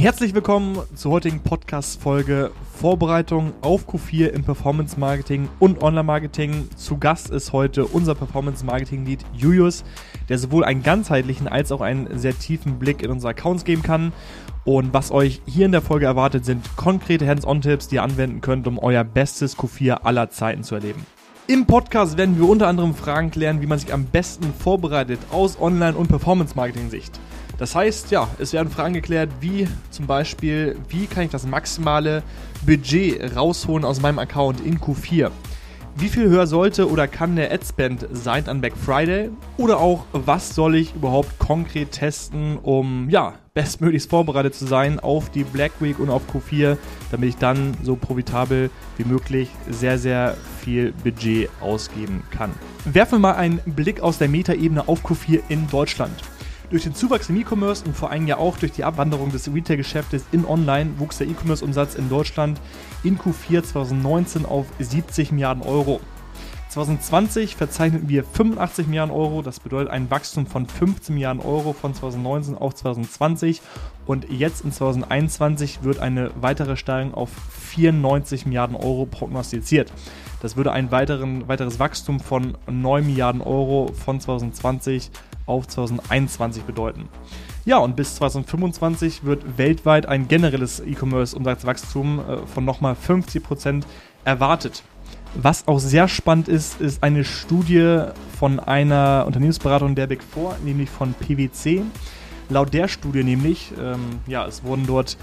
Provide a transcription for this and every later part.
Herzlich willkommen zur heutigen Podcast-Folge Vorbereitung auf Q4 im Performance Marketing und Online Marketing. Zu Gast ist heute unser Performance Marketing Lead Julius, der sowohl einen ganzheitlichen als auch einen sehr tiefen Blick in unsere Accounts geben kann. Und was euch hier in der Folge erwartet, sind konkrete Hands-on-Tipps, die ihr anwenden könnt, um euer bestes Q4 aller Zeiten zu erleben. Im Podcast werden wir unter anderem Fragen klären, wie man sich am besten vorbereitet aus Online- und Performance-Marketing-Sicht. Das heißt, ja, es werden Fragen geklärt, wie zum Beispiel, wie kann ich das maximale Budget rausholen aus meinem Account in Q4? Wie viel höher sollte oder kann der Adspend sein an Black Friday? Oder auch, was soll ich überhaupt konkret testen, um ja, bestmöglichst vorbereitet zu sein auf die Black Week und auf Q4, damit ich dann so profitabel wie möglich sehr, sehr viel Budget ausgeben kann. Werfen wir mal einen Blick aus der Metaebene auf Q4 in Deutschland. Durch den Zuwachs im E-Commerce und vor allem ja auch durch die Abwanderung des Retail-Geschäftes in Online wuchs der E-Commerce-Umsatz in Deutschland in Q4 2019 auf 70 Milliarden Euro. 2020 verzeichneten wir 85 Milliarden Euro, das bedeutet ein Wachstum von 15 Milliarden Euro von 2019 auf 2020 und jetzt in 2021 wird eine weitere Steigerung auf 94 Milliarden Euro prognostiziert. Das würde ein weiteren, weiteres Wachstum von 9 Milliarden Euro von 2020 auf 2021 bedeuten. Ja, und bis 2025 wird weltweit ein generelles E-Commerce-Umsatzwachstum äh, von nochmal 50% erwartet. Was auch sehr spannend ist, ist eine Studie von einer Unternehmensberatung der Big Four, nämlich von PwC. Laut der Studie nämlich, ähm, ja, es wurden dort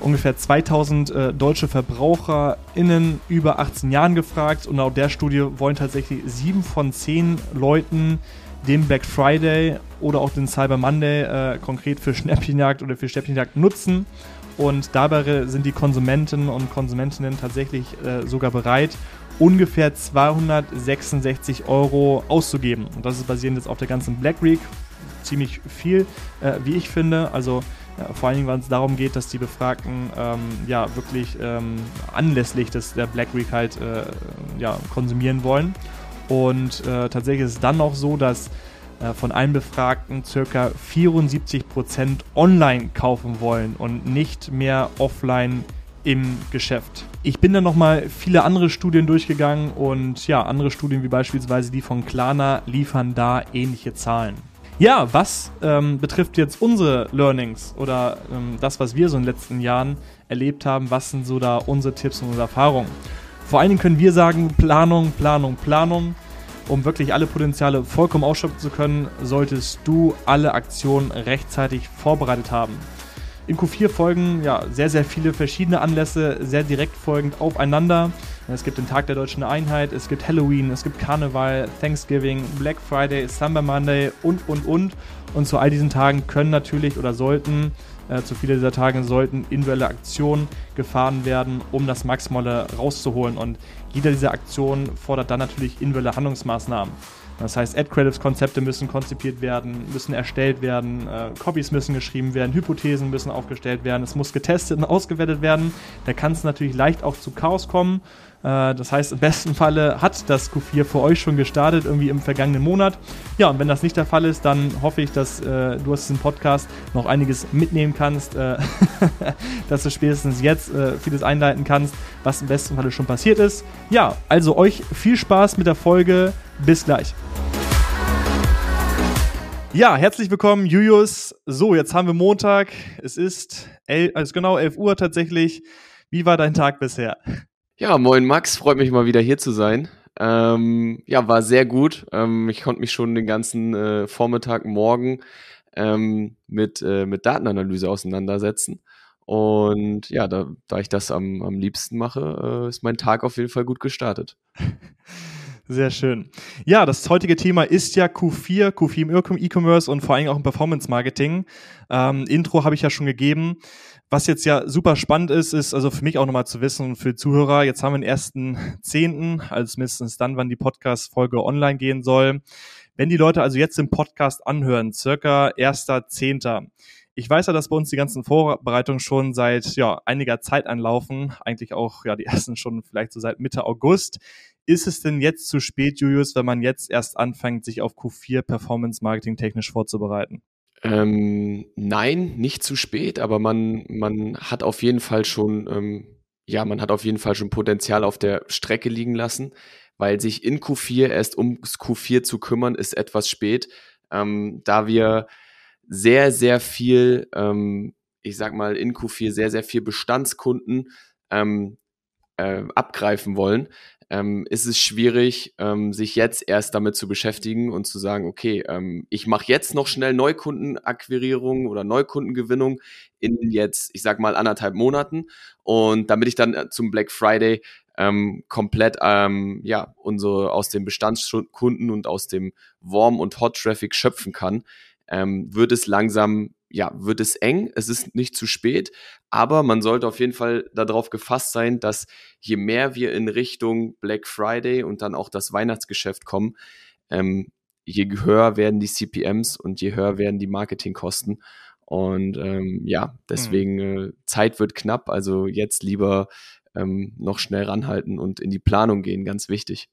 ungefähr 2000 äh, deutsche VerbraucherInnen über 18 Jahren gefragt und laut der Studie wollen tatsächlich sieben von zehn Leuten den Black Friday oder auch den Cyber Monday äh, konkret für Schnäppchenjagd oder für Schnäppchenjagd nutzen. Und dabei sind die Konsumenten und Konsumentinnen tatsächlich äh, sogar bereit, ungefähr 266 Euro auszugeben. Und das ist basierend jetzt auf der ganzen Black Week. Ziemlich viel, äh, wie ich finde. Also ja, vor allen Dingen, weil es darum geht, dass die Befragten ähm, ja wirklich ähm, anlässlich des, der Black Week halt äh, ja, konsumieren wollen. Und äh, tatsächlich ist es dann noch so, dass äh, von allen Befragten circa 74% online kaufen wollen und nicht mehr offline im Geschäft. Ich bin dann nochmal viele andere Studien durchgegangen und ja, andere Studien wie beispielsweise die von Klarna liefern da ähnliche Zahlen. Ja, was ähm, betrifft jetzt unsere Learnings oder ähm, das, was wir so in den letzten Jahren erlebt haben, was sind so da unsere Tipps und unsere Erfahrungen? Vor allen Dingen können wir sagen, Planung, Planung, Planung. Um wirklich alle Potenziale vollkommen ausschöpfen zu können, solltest du alle Aktionen rechtzeitig vorbereitet haben. In Q4 folgen ja sehr, sehr viele verschiedene Anlässe, sehr direkt folgend aufeinander. Es gibt den Tag der deutschen Einheit, es gibt Halloween, es gibt Karneval, Thanksgiving, Black Friday, Summer Monday und, und, und. Und zu all diesen Tagen können natürlich oder sollten äh, zu viele dieser Tage sollten individuelle Aktionen gefahren werden, um das Maximale rauszuholen. Und jede dieser Aktionen fordert dann natürlich individuelle Handlungsmaßnahmen. Das heißt, Ad-Credits-Konzepte müssen konzipiert werden, müssen erstellt werden, äh, Copies müssen geschrieben werden, Hypothesen müssen aufgestellt werden, es muss getestet und ausgewertet werden. Da kann es natürlich leicht auch zu Chaos kommen. Äh, das heißt, im besten Falle hat das Q4 für euch schon gestartet, irgendwie im vergangenen Monat. Ja, und wenn das nicht der Fall ist, dann hoffe ich, dass äh, du aus diesem Podcast noch einiges mitnehmen kannst, äh, dass du spätestens jetzt äh, vieles einleiten kannst, was im besten Falle schon passiert ist. Ja, also euch viel Spaß mit der Folge. Bis gleich. Ja, herzlich willkommen, Julius. So, jetzt haben wir Montag. Es ist elf, also genau 11 Uhr tatsächlich. Wie war dein Tag bisher? Ja, moin Max, freut mich mal wieder hier zu sein. Ähm, ja, war sehr gut. Ähm, ich konnte mich schon den ganzen äh, Vormittag, morgen ähm, mit, äh, mit Datenanalyse auseinandersetzen. Und ja, da, da ich das am, am liebsten mache, äh, ist mein Tag auf jeden Fall gut gestartet. Sehr schön. Ja, das heutige Thema ist ja Q4, Q4 im E-Commerce und vor allem auch im Performance Marketing. Ähm, Intro habe ich ja schon gegeben. Was jetzt ja super spannend ist, ist also für mich auch nochmal zu wissen und für die Zuhörer, jetzt haben wir den ersten Zehnten, also mindestens dann, wann die Podcast-Folge online gehen soll. Wenn die Leute also jetzt den Podcast anhören, circa erster Zehnter, ich weiß ja, dass bei uns die ganzen Vorbereitungen schon seit ja, einiger Zeit anlaufen, eigentlich auch ja die ersten schon vielleicht so seit Mitte August. Ist es denn jetzt zu spät, Julius, wenn man jetzt erst anfängt, sich auf Q4 Performance Marketing technisch vorzubereiten? Ähm, nein, nicht zu spät, aber man, man hat auf jeden Fall schon, ähm, ja, man hat auf jeden Fall schon Potenzial auf der Strecke liegen lassen, weil sich in Q4 erst ums Q4 zu kümmern, ist etwas spät, ähm, da wir sehr, sehr viel, ähm, ich sag mal, in Q4 sehr, sehr viel Bestandskunden ähm, äh, abgreifen wollen ähm, ist es schwierig, ähm, sich jetzt erst damit zu beschäftigen und zu sagen, okay, ähm, ich mache jetzt noch schnell Neukundenakquirierung oder Neukundengewinnung in jetzt, ich sag mal, anderthalb Monaten. Und damit ich dann äh, zum Black Friday ähm, komplett ähm, ja unsere aus den Bestandskunden und aus dem Warm und Hot Traffic schöpfen kann, ähm, wird es langsam ja, wird es eng, es ist nicht zu spät, aber man sollte auf jeden Fall darauf gefasst sein, dass je mehr wir in Richtung Black Friday und dann auch das Weihnachtsgeschäft kommen, ähm, je höher werden die CPMs und je höher werden die Marketingkosten. Und ähm, ja, deswegen äh, Zeit wird knapp, also jetzt lieber ähm, noch schnell ranhalten und in die Planung gehen, ganz wichtig.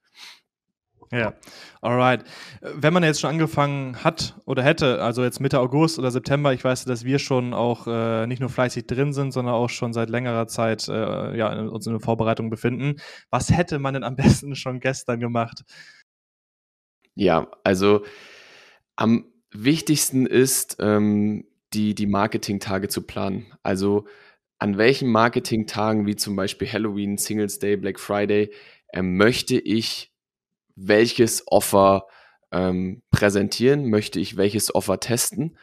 Ja, alright. Wenn man jetzt schon angefangen hat oder hätte, also jetzt Mitte August oder September, ich weiß, dass wir schon auch äh, nicht nur fleißig drin sind, sondern auch schon seit längerer Zeit äh, ja, uns in der Vorbereitung befinden. Was hätte man denn am besten schon gestern gemacht? Ja, also am wichtigsten ist, ähm, die, die Marketing-Tage zu planen. Also an welchen Marketing-Tagen, wie zum Beispiel Halloween, Singles Day, Black Friday, ähm, möchte ich welches Offer ähm, präsentieren, möchte ich welches Offer testen.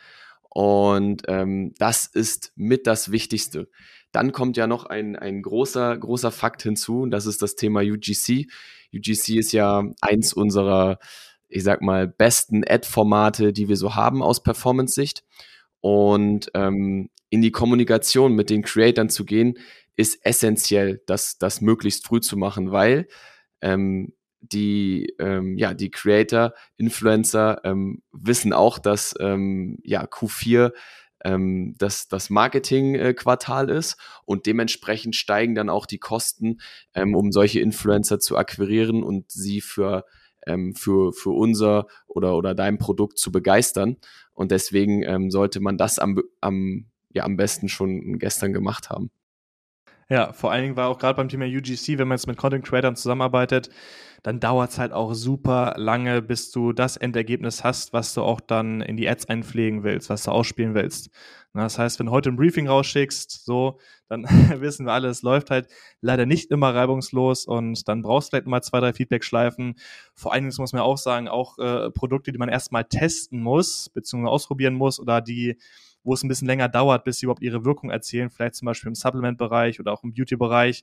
Und ähm, das ist mit das Wichtigste. Dann kommt ja noch ein, ein großer, großer Fakt hinzu, und das ist das Thema UGC. UGC ist ja eins unserer, ich sag mal, besten Ad-Formate, die wir so haben aus Performance-Sicht. Und ähm, in die Kommunikation mit den Creatern zu gehen, ist essentiell, das, das möglichst früh zu machen, weil ähm, die, ähm, ja, die Creator, Influencer ähm, wissen auch, dass ähm, ja, Q4 ähm, das, das Marketing-Quartal ist und dementsprechend steigen dann auch die Kosten, ähm, um solche Influencer zu akquirieren und sie für, ähm, für, für unser oder, oder dein Produkt zu begeistern. Und deswegen ähm, sollte man das am, am, ja, am besten schon gestern gemacht haben. Ja, vor allen Dingen war auch gerade beim Thema UGC, wenn man jetzt mit Content Creators zusammenarbeitet, dann dauert es halt auch super lange, bis du das Endergebnis hast, was du auch dann in die Ads einpflegen willst, was du ausspielen willst. das heißt, wenn du heute ein Briefing rausschickst, so, dann wissen wir alle, es läuft halt leider nicht immer reibungslos und dann brauchst du vielleicht mal zwei, drei Feedback-Schleifen. Vor allen Dingen muss man auch sagen, auch äh, Produkte, die man erstmal testen muss, beziehungsweise ausprobieren muss oder die wo es ein bisschen länger dauert, bis sie überhaupt ihre Wirkung erzielen, vielleicht zum Beispiel im Supplement-Bereich oder auch im Beauty-Bereich.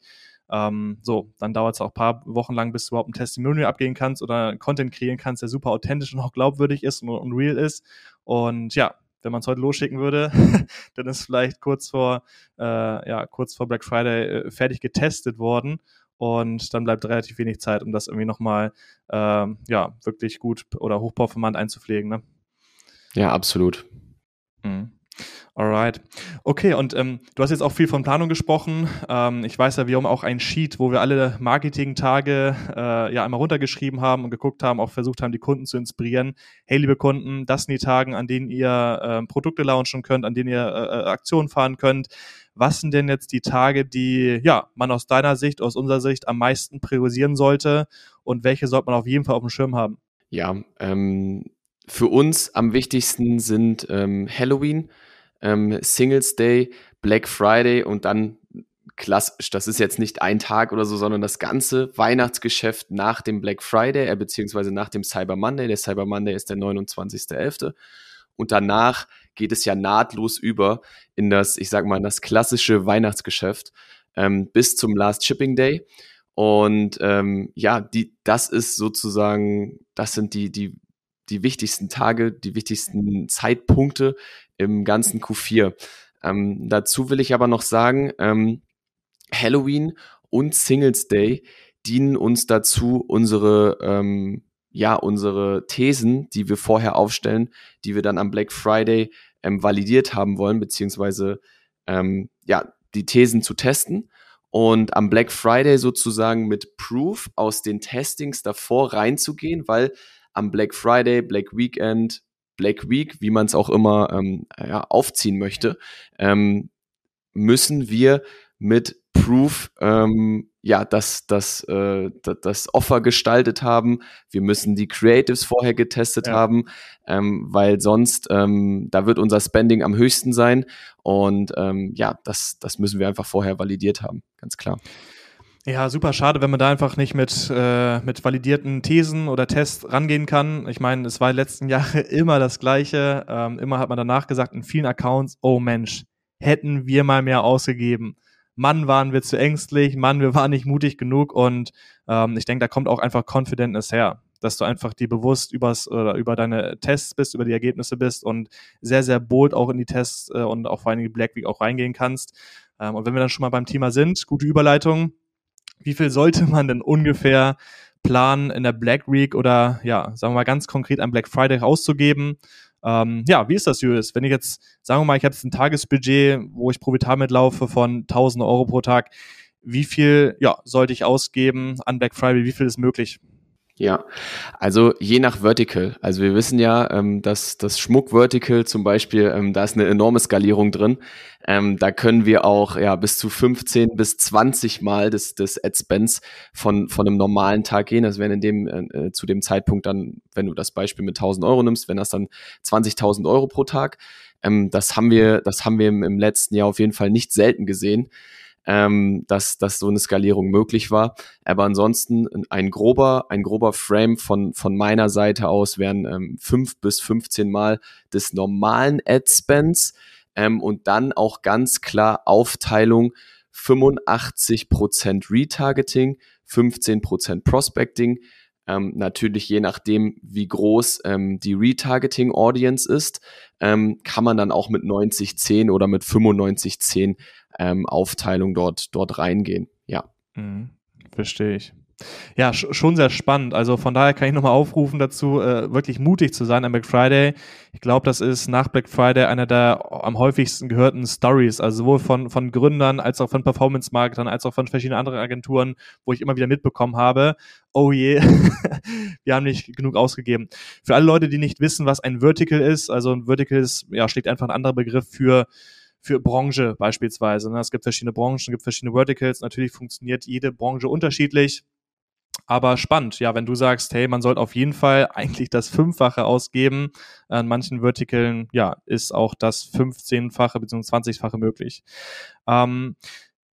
Ähm, so, dann dauert es auch ein paar Wochen lang, bis du überhaupt ein Testimonial abgehen kannst oder Content kreieren kannst, der super authentisch und auch glaubwürdig ist und, und real ist. Und ja, wenn man es heute losschicken würde, dann ist vielleicht kurz vor, äh, ja, kurz vor Black Friday äh, fertig getestet worden und dann bleibt relativ wenig Zeit, um das irgendwie nochmal, äh, ja, wirklich gut oder hochperformant einzupflegen. Ne? Ja, absolut. Mhm. Alright. Okay, und ähm, du hast jetzt auch viel von Planung gesprochen. Ähm, ich weiß ja, wir haben auch ein Sheet, wo wir alle Marketing-Tage äh, ja einmal runtergeschrieben haben und geguckt haben, auch versucht haben, die Kunden zu inspirieren. Hey, liebe Kunden, das sind die Tagen, an denen ihr äh, Produkte launchen könnt, an denen ihr äh, äh, Aktionen fahren könnt. Was sind denn jetzt die Tage, die ja man aus deiner Sicht, aus unserer Sicht am meisten priorisieren sollte und welche sollte man auf jeden Fall auf dem Schirm haben? Ja, ähm, für uns am wichtigsten sind ähm, Halloween ähm, Singles Day, Black Friday und dann klassisch, das ist jetzt nicht ein Tag oder so, sondern das ganze Weihnachtsgeschäft nach dem Black Friday, äh, beziehungsweise nach dem Cyber Monday. Der Cyber Monday ist der 29.11. Und danach geht es ja nahtlos über in das, ich sag mal, das klassische Weihnachtsgeschäft ähm, bis zum Last Shipping Day. Und ähm, ja, die, das ist sozusagen, das sind die, die, die wichtigsten Tage, die wichtigsten Zeitpunkte, im ganzen Q4. Ähm, dazu will ich aber noch sagen, ähm, Halloween und Singles Day dienen uns dazu, unsere, ähm, ja, unsere Thesen, die wir vorher aufstellen, die wir dann am Black Friday ähm, validiert haben wollen, beziehungsweise ähm, ja, die Thesen zu testen und am Black Friday sozusagen mit Proof aus den Testings davor reinzugehen, weil am Black Friday, Black Weekend, Black Week, wie man es auch immer ähm, ja, aufziehen möchte, ähm, müssen wir mit Proof ähm, ja das, das, äh, das Offer gestaltet haben. Wir müssen die Creatives vorher getestet ja. haben, ähm, weil sonst ähm, da wird unser Spending am höchsten sein. Und ähm, ja, das, das müssen wir einfach vorher validiert haben, ganz klar. Ja, super schade, wenn man da einfach nicht mit, äh, mit validierten Thesen oder Tests rangehen kann. Ich meine, es war die letzten Jahre immer das Gleiche. Ähm, immer hat man danach gesagt in vielen Accounts, oh Mensch, hätten wir mal mehr ausgegeben. Mann, waren wir zu ängstlich, Mann, wir waren nicht mutig genug und ähm, ich denke, da kommt auch einfach Confidentness her, dass du einfach dir bewusst übers, oder über deine Tests bist, über die Ergebnisse bist und sehr, sehr bold auch in die Tests äh, und auch vor allem in die Black Week auch reingehen kannst. Ähm, und wenn wir dann schon mal beim Thema sind, gute Überleitung, wie viel sollte man denn ungefähr planen in der Black Week oder ja, sagen wir mal ganz konkret am Black Friday auszugeben? Ähm, ja, wie ist das, Julius? Wenn ich jetzt, sagen wir mal, ich habe jetzt ein Tagesbudget, wo ich Provitar mitlaufe von 1000 Euro pro Tag, wie viel ja, sollte ich ausgeben an Black Friday? Wie viel ist möglich? Ja, also je nach Vertical. Also wir wissen ja, ähm, dass das Schmuck-Vertical zum Beispiel, ähm, da ist eine enorme Skalierung drin. Ähm, da können wir auch ja bis zu 15 bis 20 Mal des, des Ad-Spends von, von einem normalen Tag gehen. Das wären in dem, äh, äh zu dem Zeitpunkt dann, wenn du das Beispiel mit 1000 Euro nimmst, wenn das dann 20.000 Euro pro Tag. Ähm, das haben wir, das haben wir im, im letzten Jahr auf jeden Fall nicht selten gesehen ähm, dass, dass so eine Skalierung möglich war. Aber ansonsten ein grober, ein grober Frame von, von meiner Seite aus wären ähm, fünf bis 15 Mal des normalen Ad-Spends ähm, und dann auch ganz klar Aufteilung 85% Retargeting, 15% Prospecting, ähm, natürlich je nachdem, wie groß ähm, die Retargeting-Audience ist, ähm, kann man dann auch mit 90-10 oder mit 95-10 ähm, Aufteilung dort, dort reingehen. Ja. Mhm. Verstehe ich. Ja, schon sehr spannend. Also von daher kann ich nochmal aufrufen dazu, äh, wirklich mutig zu sein am Black Friday. Ich glaube, das ist nach Black Friday einer der am häufigsten gehörten Stories, also sowohl von, von Gründern als auch von Performance-Marketern, als auch von verschiedenen anderen Agenturen, wo ich immer wieder mitbekommen habe, oh je, wir haben nicht genug ausgegeben. Für alle Leute, die nicht wissen, was ein Vertical ist, also ein Vertical ist, ja, schlägt einfach ein anderer Begriff für für Branche beispielsweise. Ne? Es gibt verschiedene Branchen, es gibt verschiedene Verticals. Natürlich funktioniert jede Branche unterschiedlich. Aber spannend, ja, wenn du sagst, hey, man sollte auf jeden Fall eigentlich das Fünffache ausgeben, an manchen Verticalen, ja, ist auch das 15-fache bzw. 20-fache möglich. Ähm,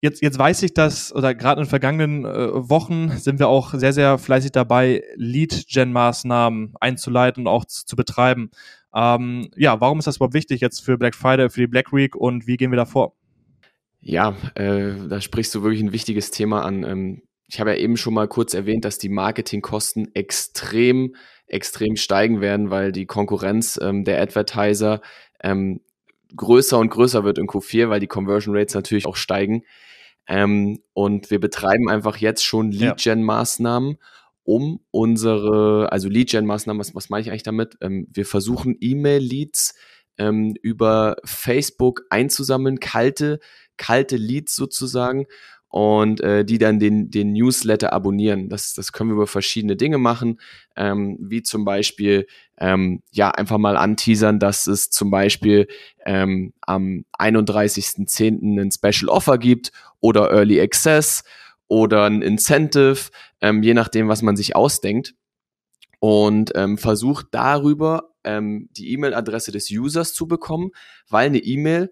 jetzt, jetzt weiß ich, dass, oder gerade in den vergangenen äh, Wochen sind wir auch sehr, sehr fleißig dabei, Lead-Gen-Maßnahmen einzuleiten und auch zu, zu betreiben. Ähm, ja, warum ist das überhaupt wichtig jetzt für Black Friday, für die Black Week und wie gehen wir da vor? Ja, äh, da sprichst du wirklich ein wichtiges Thema an. Ähm, ich habe ja eben schon mal kurz erwähnt, dass die Marketingkosten extrem, extrem steigen werden, weil die Konkurrenz ähm, der Advertiser ähm, größer und größer wird in Q4, weil die Conversion Rates natürlich auch steigen. Ähm, und wir betreiben einfach jetzt schon Lead-Gen-Maßnahmen, um unsere, also Lead-Gen-Maßnahmen, was, was meine ich eigentlich damit? Ähm, wir versuchen E-Mail-Leads ähm, über Facebook einzusammeln, kalte, kalte Leads sozusagen und äh, die dann den, den Newsletter abonnieren. Das, das können wir über verschiedene Dinge machen, ähm, wie zum Beispiel ähm, ja einfach mal anteasern, dass es zum Beispiel ähm, am 31.10. ein Special Offer gibt oder Early Access oder ein Incentive, ähm, je nachdem, was man sich ausdenkt. Und ähm, versucht darüber ähm, die E-Mail-Adresse des Users zu bekommen, weil eine E-Mail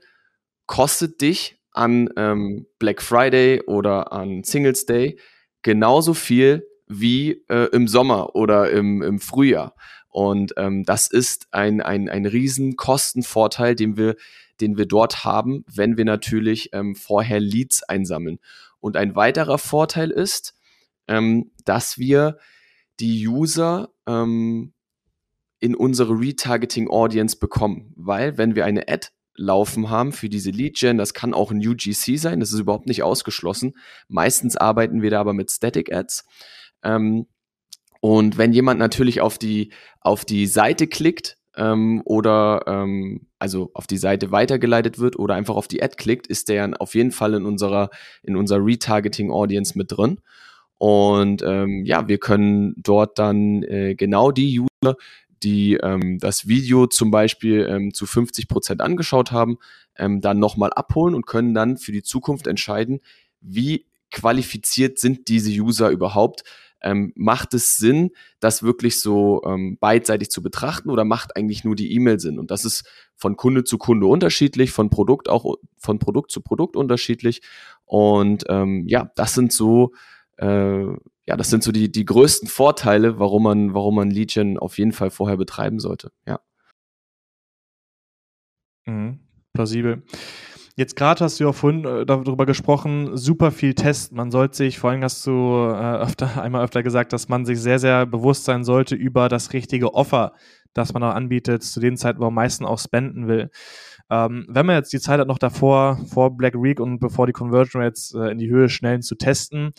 kostet dich an ähm, Black Friday oder an Singles Day genauso viel wie äh, im Sommer oder im, im Frühjahr. Und ähm, das ist ein, ein, ein riesen Kostenvorteil, den wir, den wir dort haben, wenn wir natürlich ähm, vorher Leads einsammeln. Und ein weiterer Vorteil ist, ähm, dass wir die User ähm, in unsere Retargeting Audience bekommen. Weil wenn wir eine Ad laufen haben für diese Lead Gen. Das kann auch ein UGC sein, das ist überhaupt nicht ausgeschlossen. Meistens arbeiten wir da aber mit Static Ads. Ähm, und wenn jemand natürlich auf die, auf die Seite klickt ähm, oder ähm, also auf die Seite weitergeleitet wird oder einfach auf die Ad klickt, ist der auf jeden Fall in unserer, in unserer Retargeting Audience mit drin. Und ähm, ja, wir können dort dann äh, genau die User die ähm, das Video zum Beispiel ähm, zu 50 Prozent angeschaut haben, ähm, dann nochmal abholen und können dann für die Zukunft entscheiden, wie qualifiziert sind diese User überhaupt? Ähm, macht es Sinn, das wirklich so ähm, beidseitig zu betrachten oder macht eigentlich nur die E-Mail Sinn? Und das ist von Kunde zu Kunde unterschiedlich, von Produkt auch von Produkt zu Produkt unterschiedlich. Und ähm, ja, das sind so äh, ja, das sind so die, die größten Vorteile, warum man, warum man Legion auf jeden Fall vorher betreiben sollte. Ja. Mhm, plausibel. Jetzt gerade hast du ja vorhin äh, darüber gesprochen, super viel Test. Man sollte sich, vor allem hast du äh, öfter, einmal öfter gesagt, dass man sich sehr, sehr bewusst sein sollte über das richtige Offer, das man auch anbietet, zu den Zeiten, wo man am meisten auch spenden will. Ähm, wenn man jetzt die Zeit hat, noch davor, vor Black Week und bevor die Conversion Rates äh, in die Höhe schnellen zu testen,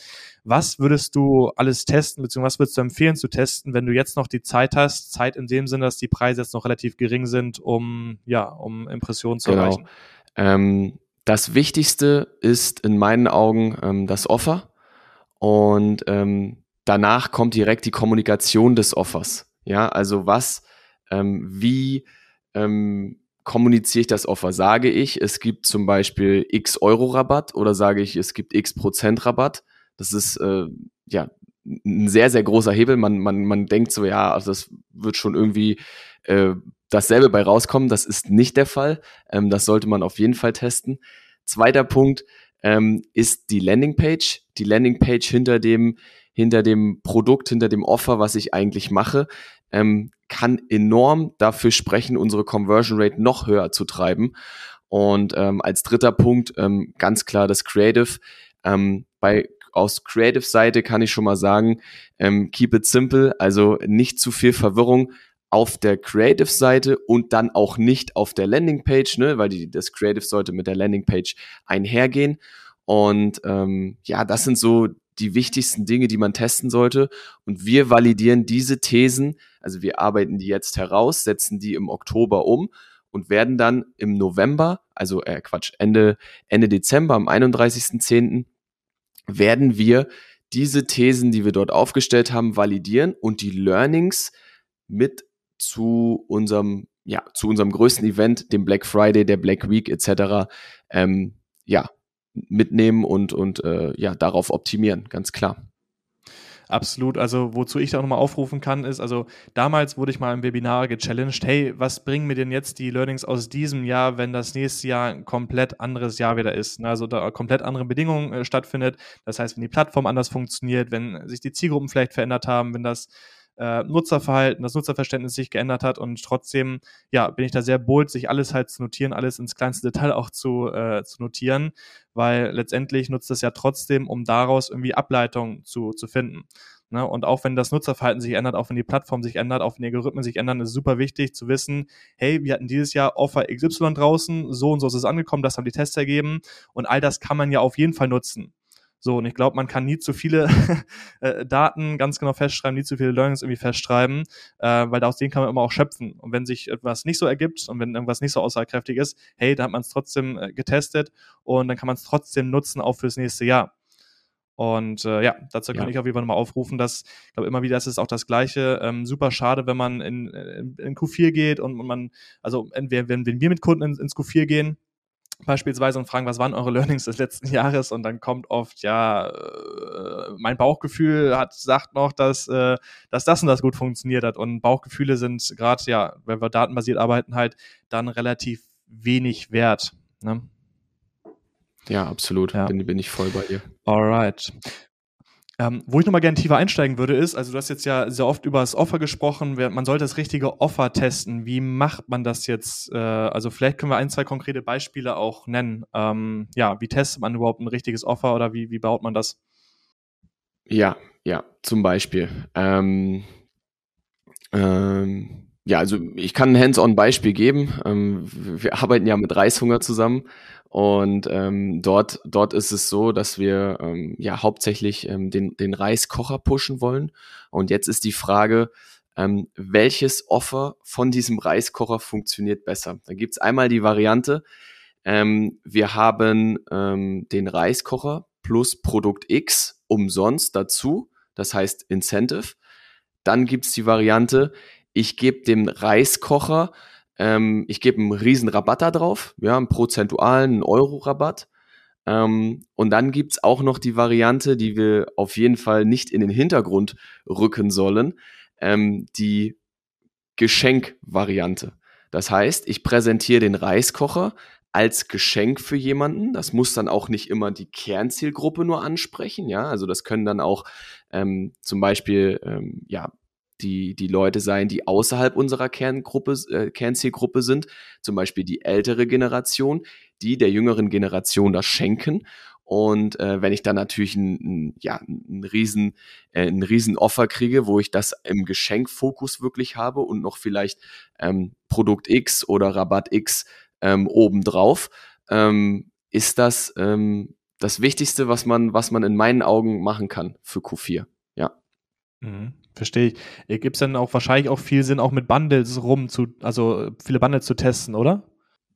was würdest du alles testen, beziehungsweise was würdest du empfehlen zu testen, wenn du jetzt noch die Zeit hast, Zeit in dem Sinne, dass die Preise jetzt noch relativ gering sind, um, ja, um Impressionen zu genau. erreichen? Ähm, das Wichtigste ist in meinen Augen ähm, das Offer und ähm, danach kommt direkt die Kommunikation des Offers. Ja, also was, ähm, wie ähm, kommuniziere ich das Offer? Sage ich, es gibt zum Beispiel x Euro Rabatt oder sage ich, es gibt x Prozent Rabatt? Das ist äh, ja ein sehr, sehr großer Hebel. Man, man, man denkt so, ja, also das wird schon irgendwie äh, dasselbe bei rauskommen. Das ist nicht der Fall. Ähm, das sollte man auf jeden Fall testen. Zweiter Punkt ähm, ist die Landingpage. Die Landingpage hinter dem, hinter dem Produkt, hinter dem Offer, was ich eigentlich mache, ähm, kann enorm dafür sprechen, unsere Conversion Rate noch höher zu treiben. Und ähm, als dritter Punkt ähm, ganz klar das Creative. Ähm, bei aus Creative-Seite kann ich schon mal sagen, ähm, keep it simple, also nicht zu viel Verwirrung, auf der Creative-Seite und dann auch nicht auf der Landingpage, ne, weil die, das Creative sollte mit der Landingpage einhergehen. Und ähm, ja, das sind so die wichtigsten Dinge, die man testen sollte. Und wir validieren diese Thesen, also wir arbeiten die jetzt heraus, setzen die im Oktober um und werden dann im November, also äh, Quatsch, Ende, Ende Dezember, am 31.10., werden wir diese Thesen, die wir dort aufgestellt haben, validieren und die Learnings mit zu unserem, ja, zu unserem größten Event, dem Black Friday, der Black Week etc., ähm, ja, mitnehmen und, und äh, ja, darauf optimieren, ganz klar. Absolut. Also, wozu ich da nochmal aufrufen kann, ist, also damals wurde ich mal im Webinar gechallenged, hey, was bringen mir denn jetzt die Learnings aus diesem Jahr, wenn das nächste Jahr ein komplett anderes Jahr wieder ist? Also da komplett andere Bedingungen äh, stattfindet. Das heißt, wenn die Plattform anders funktioniert, wenn sich die Zielgruppen vielleicht verändert haben, wenn das äh, Nutzerverhalten, das Nutzerverständnis sich geändert hat und trotzdem, ja, bin ich da sehr bold, sich alles halt zu notieren, alles ins kleinste Detail auch zu, äh, zu notieren, weil letztendlich nutzt es ja trotzdem, um daraus irgendwie Ableitungen zu, zu finden. Ne? Und auch wenn das Nutzerverhalten sich ändert, auch wenn die Plattform sich ändert, auch wenn die Algorithmen sich ändern, ist super wichtig zu wissen, hey, wir hatten dieses Jahr Offer XY draußen, so und so ist es angekommen, das haben die Tests ergeben und all das kann man ja auf jeden Fall nutzen. So, und ich glaube, man kann nie zu viele äh, Daten ganz genau festschreiben, nie zu viele Learnings irgendwie festschreiben, äh, weil aus denen kann man immer auch schöpfen. Und wenn sich etwas nicht so ergibt und wenn irgendwas nicht so aussagekräftig ist, hey, da hat man es trotzdem äh, getestet und dann kann man es trotzdem nutzen, auch fürs nächste Jahr. Und äh, ja, dazu kann ja. ich auf jeden Fall nochmal aufrufen, dass, ich glaube, immer wieder ist es auch das Gleiche. Ähm, super schade, wenn man in, in, in Q4 geht und, und man, also entweder wenn, wenn wir mit Kunden ins, ins Q4 gehen, beispielsweise und fragen, was waren eure Learnings des letzten Jahres? Und dann kommt oft, ja, äh, mein Bauchgefühl hat sagt noch, dass, äh, dass das und das gut funktioniert hat. Und Bauchgefühle sind gerade, ja, wenn wir datenbasiert arbeiten, halt dann relativ wenig wert. Ne? Ja, absolut. Ja. Bin, bin ich voll bei dir. Alright. Ähm, wo ich nochmal gerne tiefer einsteigen würde, ist, also du hast jetzt ja sehr oft über das Offer gesprochen, man sollte das richtige Offer testen. Wie macht man das jetzt? Äh, also vielleicht können wir ein, zwei konkrete Beispiele auch nennen. Ähm, ja, wie testet man überhaupt ein richtiges Offer oder wie, wie baut man das? Ja, ja, zum Beispiel. Ähm, ähm, ja, also ich kann ein Hands-on-Beispiel geben. Ähm, wir arbeiten ja mit Reishunger zusammen und ähm, dort, dort ist es so, dass wir ähm, ja hauptsächlich ähm, den, den Reiskocher pushen wollen. Und jetzt ist die Frage, ähm, welches Offer von diesem Reiskocher funktioniert besser? Da gibt's einmal die Variante, ähm, wir haben ähm, den Reiskocher plus Produkt X umsonst dazu, das heißt Incentive. Dann gibt's die Variante, ich gebe dem Reiskocher, ähm, ich gebe einen riesen Rabatt da drauf, ja, einen prozentualen, Euro-Rabatt. Ähm, und dann gibt's auch noch die Variante, die wir auf jeden Fall nicht in den Hintergrund rücken sollen, ähm, die Geschenkvariante. Das heißt, ich präsentiere den Reiskocher als Geschenk für jemanden. Das muss dann auch nicht immer die Kernzielgruppe nur ansprechen, ja. Also das können dann auch ähm, zum Beispiel ähm, ja die, die Leute sein, die außerhalb unserer Kerngruppe, äh, Kernzielgruppe sind, zum Beispiel die ältere Generation, die der jüngeren Generation das schenken. Und äh, wenn ich dann natürlich ein, ein, ja, ein riesen, äh, ein riesen Offer kriege, wo ich das im Geschenkfokus wirklich habe und noch vielleicht ähm, Produkt X oder Rabatt X ähm, obendrauf, ähm, ist das ähm, das Wichtigste, was man, was man in meinen Augen machen kann für Q4. Ja. Mhm. Verstehe ich. Äh, Gibt es dann auch wahrscheinlich auch viel Sinn, auch mit Bundles rum zu, also viele Bundles zu testen, oder?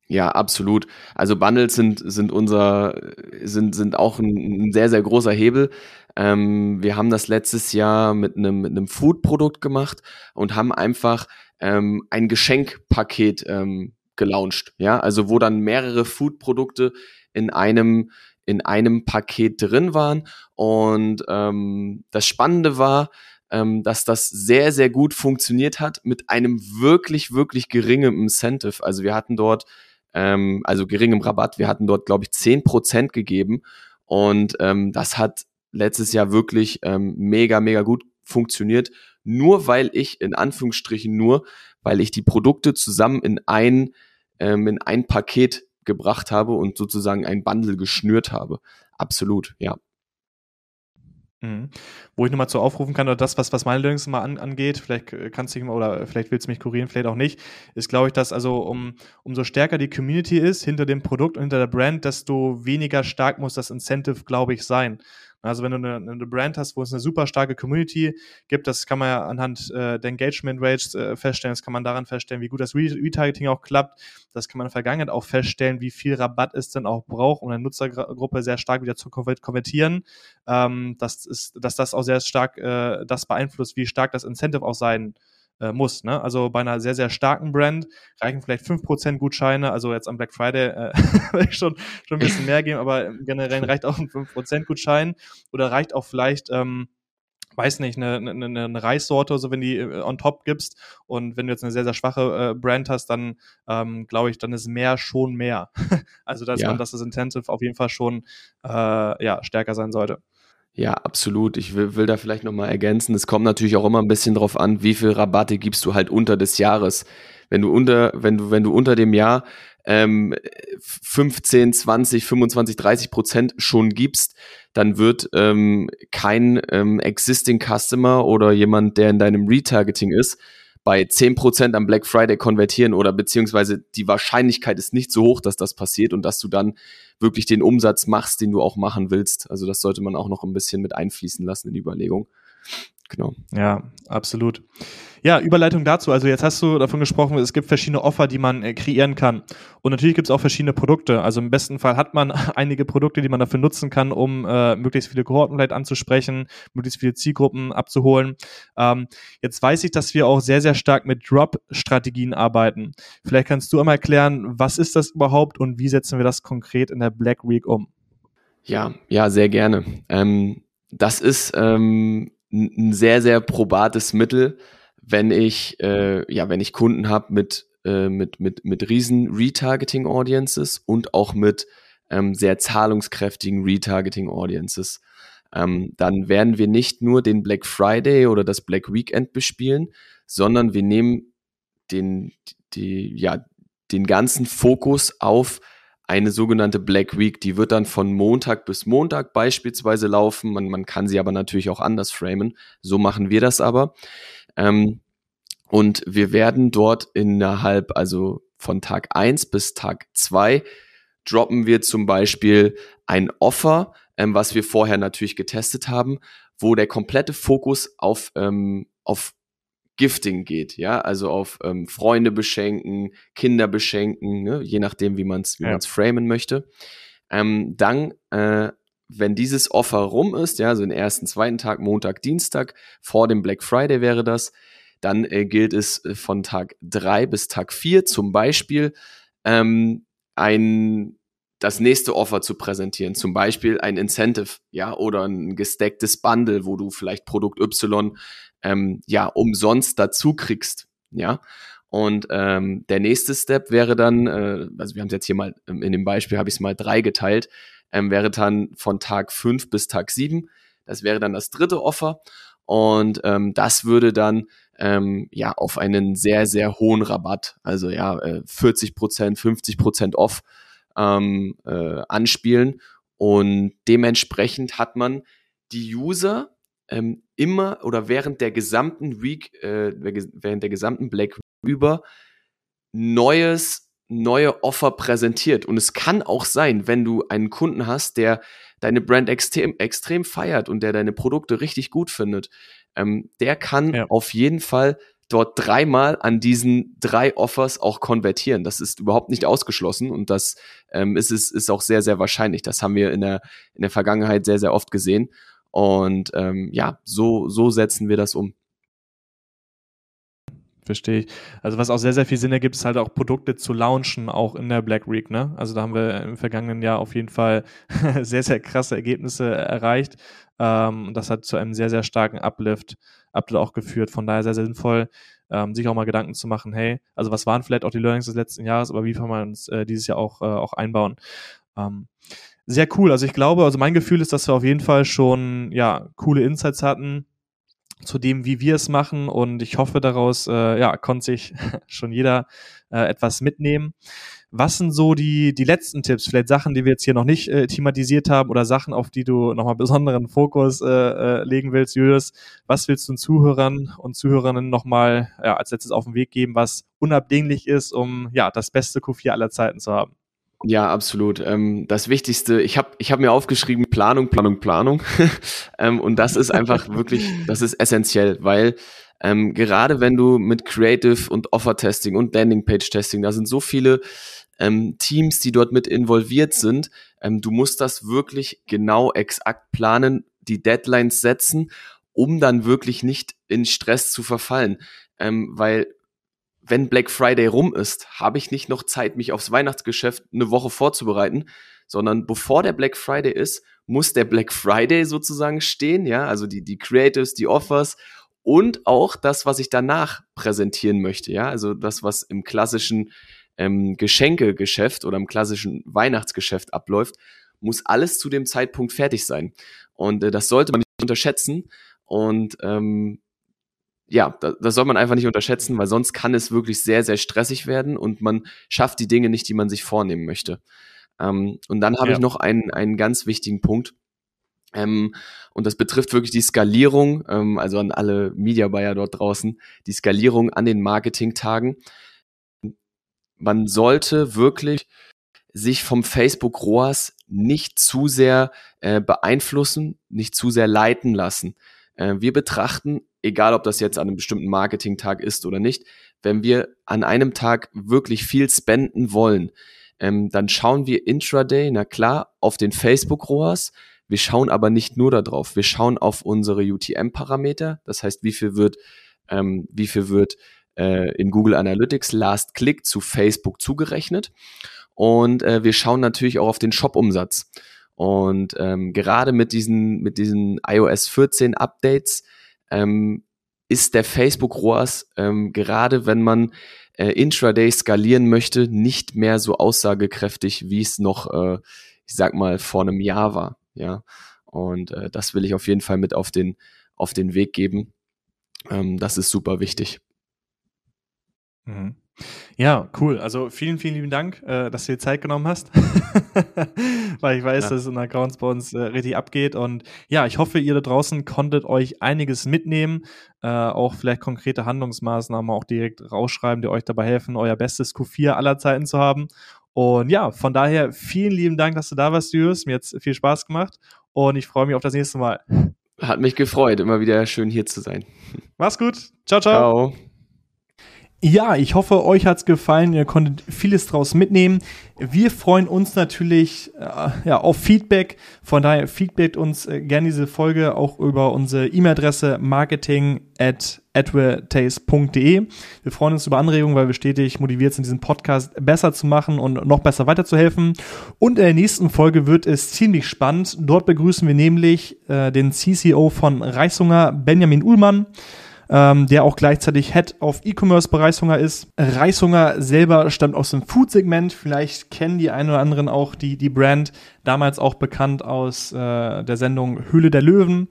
Ja, absolut. Also Bundles sind, sind unser, sind, sind auch ein, ein sehr, sehr großer Hebel. Ähm, wir haben das letztes Jahr mit einem, mit einem Food-Produkt gemacht und haben einfach ähm, ein Geschenkpaket ähm, gelauncht. Ja, also wo dann mehrere Food-Produkte in einem, in einem Paket drin waren. Und ähm, das Spannende war, ähm, dass das sehr, sehr gut funktioniert hat mit einem wirklich, wirklich geringen Incentive. Also wir hatten dort, ähm, also geringem Rabatt, wir hatten dort, glaube ich, zehn Prozent gegeben und ähm, das hat letztes Jahr wirklich ähm, mega, mega gut funktioniert, nur weil ich, in Anführungsstrichen nur, weil ich die Produkte zusammen in ein, ähm, in ein Paket gebracht habe und sozusagen ein Bundle geschnürt habe. Absolut, ja. Mhm. Wo ich nochmal zu aufrufen kann, oder das, was, was meine Learnings mal an, angeht, vielleicht äh, kannst du dich mal, oder vielleicht willst du mich kurieren, vielleicht auch nicht, ist, glaube ich, dass also um, umso stärker die Community ist hinter dem Produkt und hinter der Brand, desto weniger stark muss das Incentive, glaube ich, sein. Also wenn du eine, eine, Brand hast, wo es eine super starke Community gibt, das kann man ja anhand äh, der Engagement Rates äh, feststellen, das kann man daran feststellen, wie gut das Retargeting auch klappt, das kann man in der Vergangenheit auch feststellen, wie viel Rabatt es denn auch braucht, um eine Nutzergruppe sehr stark wieder zu konvertieren, ähm, dass, ist, dass das auch sehr stark äh, das beeinflusst, wie stark das Incentive auch sein äh, muss. Ne? Also bei einer sehr, sehr starken Brand reichen vielleicht 5% Gutscheine, also jetzt am Black Friday äh, schon, schon ein bisschen mehr geben, aber generell reicht auch ein 5% Gutschein oder reicht auch vielleicht, ähm, weiß nicht, eine, eine, eine Reissorte, so wenn die äh, on top gibst und wenn du jetzt eine sehr, sehr schwache äh, Brand hast, dann ähm, glaube ich, dann ist mehr schon mehr. also dass ja. man, dass das Intensive auf jeden Fall schon äh, ja, stärker sein sollte. Ja, absolut. Ich will, will da vielleicht nochmal ergänzen. Es kommt natürlich auch immer ein bisschen drauf an, wie viel Rabatte gibst du halt unter des Jahres. Wenn du unter, wenn du, wenn du unter dem Jahr ähm, 15, 20, 25, 30 Prozent schon gibst, dann wird ähm, kein ähm, Existing Customer oder jemand, der in deinem Retargeting ist, bei 10% am Black Friday konvertieren oder beziehungsweise die Wahrscheinlichkeit ist nicht so hoch, dass das passiert und dass du dann wirklich den Umsatz machst, den du auch machen willst. Also das sollte man auch noch ein bisschen mit einfließen lassen in die Überlegung. Genau. Ja, absolut. Ja, Überleitung dazu. Also jetzt hast du davon gesprochen, es gibt verschiedene Offer, die man äh, kreieren kann. Und natürlich gibt es auch verschiedene Produkte. Also im besten Fall hat man einige Produkte, die man dafür nutzen kann, um äh, möglichst viele Kohorten vielleicht anzusprechen, möglichst viele Zielgruppen abzuholen. Ähm, jetzt weiß ich, dass wir auch sehr, sehr stark mit Drop-Strategien arbeiten. Vielleicht kannst du einmal erklären, was ist das überhaupt und wie setzen wir das konkret in der Black Week um? Ja, ja, sehr gerne. Ähm, das ist ähm, ein sehr, sehr probates Mittel, wenn ich, äh, ja, wenn ich Kunden habe mit, äh, mit, mit, mit riesen Retargeting-Audiences und auch mit ähm, sehr zahlungskräftigen Retargeting-Audiences. Ähm, dann werden wir nicht nur den Black Friday oder das Black Weekend bespielen, sondern wir nehmen den, die, ja, den ganzen Fokus auf eine sogenannte Black Week, die wird dann von Montag bis Montag beispielsweise laufen. Man, man kann sie aber natürlich auch anders framen. So machen wir das aber. Ähm, und wir werden dort innerhalb, also von Tag eins bis Tag zwei droppen wir zum Beispiel ein Offer, ähm, was wir vorher natürlich getestet haben, wo der komplette Fokus auf, ähm, auf Gifting geht, ja, also auf ähm, Freunde beschenken, Kinder beschenken, ne? je nachdem, wie man es wie ja. man's framen möchte. Ähm, dann, äh, wenn dieses Offer rum ist, ja, so den ersten, zweiten Tag, Montag, Dienstag, vor dem Black Friday wäre das, dann äh, gilt es äh, von Tag drei bis Tag vier zum Beispiel ähm, ein das nächste Offer zu präsentieren, zum Beispiel ein Incentive, ja, oder ein gestecktes Bundle, wo du vielleicht Produkt Y ähm, ja umsonst dazu kriegst, ja. Und ähm, der nächste Step wäre dann, äh, also wir haben es jetzt hier mal ähm, in dem Beispiel habe ich es mal drei geteilt, ähm, wäre dann von Tag fünf bis Tag sieben. Das wäre dann das dritte Offer und ähm, das würde dann ähm, ja auf einen sehr sehr hohen Rabatt, also ja äh, 40 Prozent, 50 Prozent off ähm, äh, anspielen und dementsprechend hat man die User ähm, immer oder während der gesamten Week, äh, während der gesamten Black über neues, neue Offer präsentiert. Und es kann auch sein, wenn du einen Kunden hast, der deine Brand extrem, extrem feiert und der deine Produkte richtig gut findet, ähm, der kann ja. auf jeden Fall dort dreimal an diesen drei Offers auch konvertieren. Das ist überhaupt nicht ausgeschlossen und das ähm, ist, ist, ist auch sehr, sehr wahrscheinlich. Das haben wir in der, in der Vergangenheit sehr, sehr oft gesehen. Und ähm, ja, so, so setzen wir das um. Verstehe ich. Also was auch sehr, sehr viel Sinn ergibt, ist halt auch Produkte zu launchen, auch in der Black Week. Ne? Also da haben wir im vergangenen Jahr auf jeden Fall sehr, sehr krasse Ergebnisse erreicht. Ähm, das hat zu einem sehr, sehr starken Uplift, Uplift auch geführt. Von daher sehr, sehr sinnvoll, ähm, sich auch mal Gedanken zu machen, hey, also was waren vielleicht auch die Learnings des letzten Jahres, aber wie kann man uns äh, dieses Jahr auch, äh, auch einbauen? Ähm, sehr cool. Also ich glaube, also mein Gefühl ist, dass wir auf jeden Fall schon ja coole Insights hatten zu dem, wie wir es machen. Und ich hoffe, daraus äh, ja, konnte sich schon jeder äh, etwas mitnehmen. Was sind so die, die letzten Tipps? Vielleicht Sachen, die wir jetzt hier noch nicht äh, thematisiert haben oder Sachen, auf die du nochmal besonderen Fokus äh, äh, legen willst, Julius. Was willst du den Zuhörern und Zuhörerinnen nochmal ja, als letztes auf den Weg geben, was unabdinglich ist, um ja das beste Q4 aller Zeiten zu haben? Ja, absolut. Ähm, das Wichtigste, ich habe ich hab mir aufgeschrieben, Planung, Planung, Planung. ähm, und das ist einfach wirklich, das ist essentiell, weil ähm, gerade wenn du mit Creative und Offer-Testing und Landing-Page-Testing, da sind so viele ähm, Teams, die dort mit involviert sind, ähm, du musst das wirklich genau exakt planen, die Deadlines setzen, um dann wirklich nicht in Stress zu verfallen. Ähm, weil wenn Black Friday rum ist, habe ich nicht noch Zeit, mich aufs Weihnachtsgeschäft eine Woche vorzubereiten, sondern bevor der Black Friday ist, muss der Black Friday sozusagen stehen, ja, also die, die Creatives, die Offers und auch das, was ich danach präsentieren möchte, ja, also das, was im klassischen ähm, Geschenkegeschäft oder im klassischen Weihnachtsgeschäft abläuft, muss alles zu dem Zeitpunkt fertig sein. Und äh, das sollte man nicht unterschätzen. Und ähm, ja, das, das soll man einfach nicht unterschätzen, weil sonst kann es wirklich sehr, sehr stressig werden und man schafft die Dinge nicht, die man sich vornehmen möchte. Ähm, und dann habe ja. ich noch einen, einen ganz wichtigen Punkt. Ähm, und das betrifft wirklich die Skalierung, ähm, also an alle Media Buyer dort draußen, die Skalierung an den Marketing-Tagen. Man sollte wirklich sich vom Facebook ROAS nicht zu sehr äh, beeinflussen, nicht zu sehr leiten lassen. Äh, wir betrachten egal ob das jetzt an einem bestimmten Marketing-Tag ist oder nicht, wenn wir an einem Tag wirklich viel spenden wollen, ähm, dann schauen wir intraday, na klar, auf den Facebook-ROAS. Wir schauen aber nicht nur darauf. Wir schauen auf unsere UTM-Parameter. Das heißt, wie viel wird, ähm, wie viel wird äh, in Google Analytics Last Click zu Facebook zugerechnet. Und äh, wir schauen natürlich auch auf den Shop-Umsatz. Und ähm, gerade mit diesen, mit diesen iOS 14 Updates ähm, ist der Facebook ROAS ähm, gerade, wenn man äh, intraday skalieren möchte, nicht mehr so aussagekräftig, wie es noch, äh, ich sag mal, vor einem Jahr war. Ja, und äh, das will ich auf jeden Fall mit auf den auf den Weg geben. Ähm, das ist super wichtig. Mhm. Ja, cool. Also vielen, vielen lieben Dank, äh, dass du dir Zeit genommen hast, weil ich weiß, ja. dass es in Accounts bei uns äh, richtig abgeht. Und ja, ich hoffe, ihr da draußen konntet euch einiges mitnehmen, äh, auch vielleicht konkrete Handlungsmaßnahmen auch direkt rausschreiben, die euch dabei helfen, euer bestes Q4 aller Zeiten zu haben. Und ja, von daher vielen lieben Dank, dass du da warst, Julius. Mir hat viel Spaß gemacht und ich freue mich auf das nächste Mal. Hat mich gefreut, immer wieder schön hier zu sein. Mach's gut. Ciao, ciao. Ciao. Ja, ich hoffe, euch hat's gefallen. Ihr konntet vieles draus mitnehmen. Wir freuen uns natürlich äh, ja, auf Feedback. Von daher feedbackt uns äh, gerne diese Folge auch über unsere E-Mail-Adresse marketing at. Wir freuen uns über Anregungen, weil wir stetig motiviert sind, diesen Podcast besser zu machen und noch besser weiterzuhelfen. Und in der nächsten Folge wird es ziemlich spannend. Dort begrüßen wir nämlich äh, den CCO von Reishunger, Benjamin Uhlmann ähm, der auch gleichzeitig Head of E-Commerce bei Reishunger ist. Reishunger selber stammt aus dem Food-Segment. Vielleicht kennen die einen oder anderen auch die, die Brand, damals auch bekannt aus äh, der Sendung Höhle der Löwen.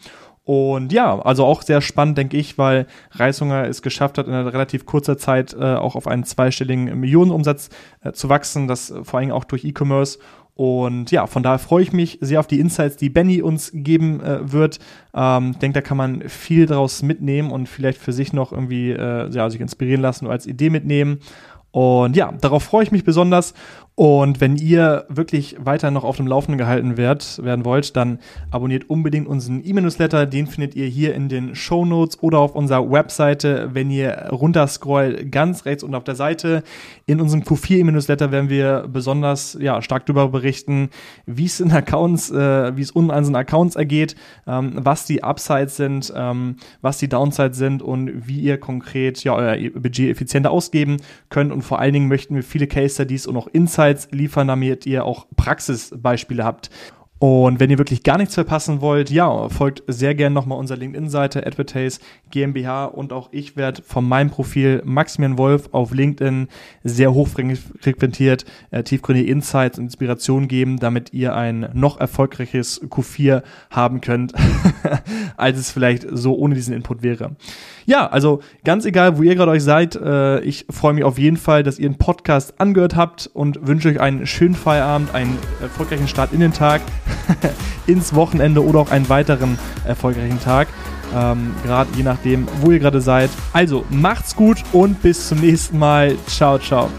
Und ja, also auch sehr spannend, denke ich, weil Reishunger es geschafft hat, in relativ kurzer Zeit äh, auch auf einen zweistelligen Millionenumsatz äh, zu wachsen, das vor allem auch durch E-Commerce. Und ja, von daher freue ich mich sehr auf die Insights, die Benny uns geben äh, wird. Ähm, denke, da kann man viel daraus mitnehmen und vielleicht für sich noch irgendwie äh, ja, sich inspirieren lassen oder als Idee mitnehmen. Und ja, darauf freue ich mich besonders. Und wenn ihr wirklich weiter noch auf dem Laufenden gehalten werdet, werden wollt, dann abonniert unbedingt unseren E-Mail-Newsletter. Den findet ihr hier in den Show Notes oder auf unserer Webseite, wenn ihr runterscrollt, ganz rechts und auf der Seite. In unserem Q4 E-Mail-Newsletter werden wir besonders ja, stark darüber berichten, wie es in Accounts, äh, wie es unten an unseren Accounts ergeht, ähm, was die Upsides sind, ähm, was die Downsides sind und wie ihr konkret ja, euer Budget effizienter ausgeben könnt. Und vor allen Dingen möchten wir viele Case Studies und auch Insights Insights liefern, damit ihr auch Praxisbeispiele habt. Und wenn ihr wirklich gar nichts verpassen wollt, ja, folgt sehr gerne nochmal unserer LinkedIn-Seite Advertise GmbH und auch ich werde von meinem Profil Maximilian Wolf auf LinkedIn sehr hoch frequentiert äh, tiefgründige Insights und Inspirationen geben, damit ihr ein noch erfolgreiches Q4 haben könnt, als es vielleicht so ohne diesen Input wäre. Ja, also ganz egal, wo ihr gerade euch seid, äh, ich freue mich auf jeden Fall, dass ihr den Podcast angehört habt und wünsche euch einen schönen Feierabend, einen erfolgreichen Start in den Tag, ins Wochenende oder auch einen weiteren erfolgreichen Tag. Ähm, gerade je nachdem, wo ihr gerade seid. Also macht's gut und bis zum nächsten Mal. Ciao, ciao.